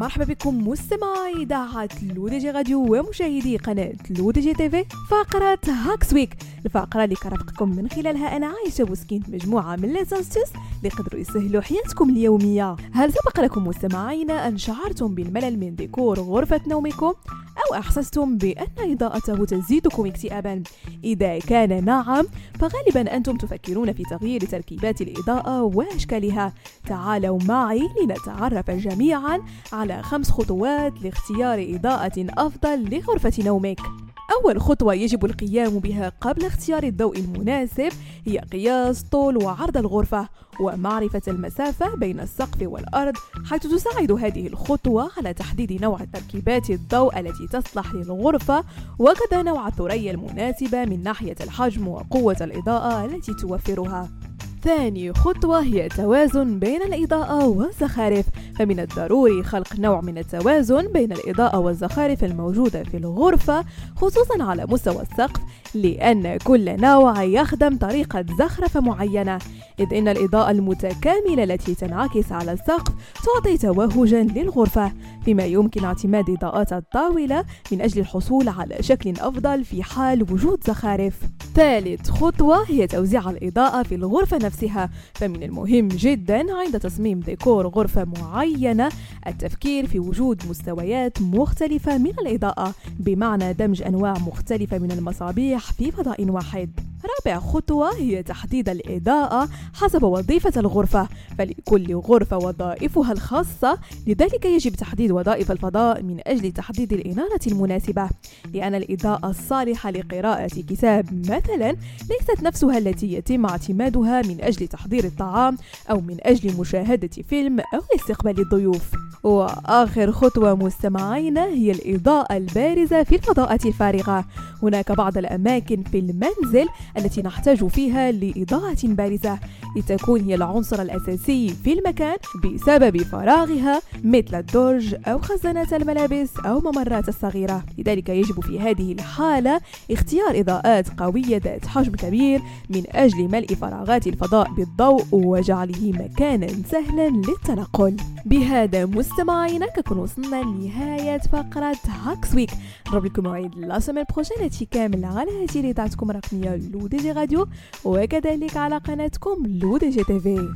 مرحبا بكم مستمعي إذاعة L'ODJ Radio ومشاهدي قناة L'ODJ TV فقرة Hacks Week الفقرة اللي كنرافقكم من خلالها أنا عايشة بوسكين مجموعة من les astuces اللي يسهلوا حياتكم اليومية. هل سبق لكم مستمعينا أن شعرتم بالملل من ديكور غرفة نومكم؟ أو أحسستم بأن إضاءته تزيدكم اكتئابا؟ إذا كان نعم فغالبا أنتم تفكرون في تغيير تركيبات الإضاءة وأشكالها. تعالوا معي لنتعرف جميعا على خمس خطوات لاختيار إضاءة أفضل لغرفة نومك. أول خطوة يجب القيام بها قبل اختيار الضوء المناسب هي قياس طول وعرض الغرفة ومعرفة المسافة بين السقف والأرض حيث تساعد هذه الخطوة على تحديد نوع تركيبات الضوء التي تصلح للغرفة وكذا نوع الثريا المناسبة من ناحية الحجم وقوة الإضاءة التي توفرها. ثاني خطوة هي توازن بين الإضاءة والزخارف فمن الضروري خلق نوع من التوازن بين الإضاءة والزخارف الموجودة في الغرفة خصوصا على مستوى السقف لأن كل نوع يخدم طريقة زخرفة معينة. إذ إن الإضاءة المتكاملة التي تنعكس على السقف تعطي توهجا للغرفة فيما يمكن اعتماد إضاءات الطاولة من أجل الحصول على شكل أفضل في حال وجود زخارف. ثالث خطوة هي توزيع الإضاءة في الغرفة نفسها فمن المهم جدا عند تصميم ديكور غرفة معينة التفكير في وجود مستويات مختلفة من الإضاءة بمعنى دمج أنواع مختلفة من المصابيح في فضاء واحد. رابع خطوة هي تحديد الإضاءة حسب وظيفة الغرفة. فلكل غرفة وظائفها الخاصة لذلك يجب تحديد وظائف الفضاء من أجل تحديد الإنارة المناسبة. لأن الإضاءة الصالحة لقراءة كتاب مثلا ليست نفسها التي يتم اعتمادها من أجل تحضير الطعام أو من أجل مشاهدة فيلم أو استقبال الضيوف. وآخر خطوة مستمعين هي الإضاءة البارزة في الفضاءات الفارغة. هناك بعض الأماكن في المنزل التي نحتاج فيها لإضاءة بارزة. لتكون هي العنصر الأساسي في المكان بسبب فراغها مثل الدرج أو خزانات الملابس أو ممرات الصغيرة. لذلك يجب في هذه الحالة اختيار إضاءات قوية ذات حجم كبير من أجل ملء فراغات الفضاء بالضوء وجعله مكانا سهلا للتنقل. بهذا مستمعينا كنكون وصلنا لنهاية فقرة Hacks Week. نضرب لكم موعد la semaine prochaine هادشي كامل على هذه الاذاعتكم الرقمية L'ODJ Radio وكذلك على قناتكم L'ODJ TV.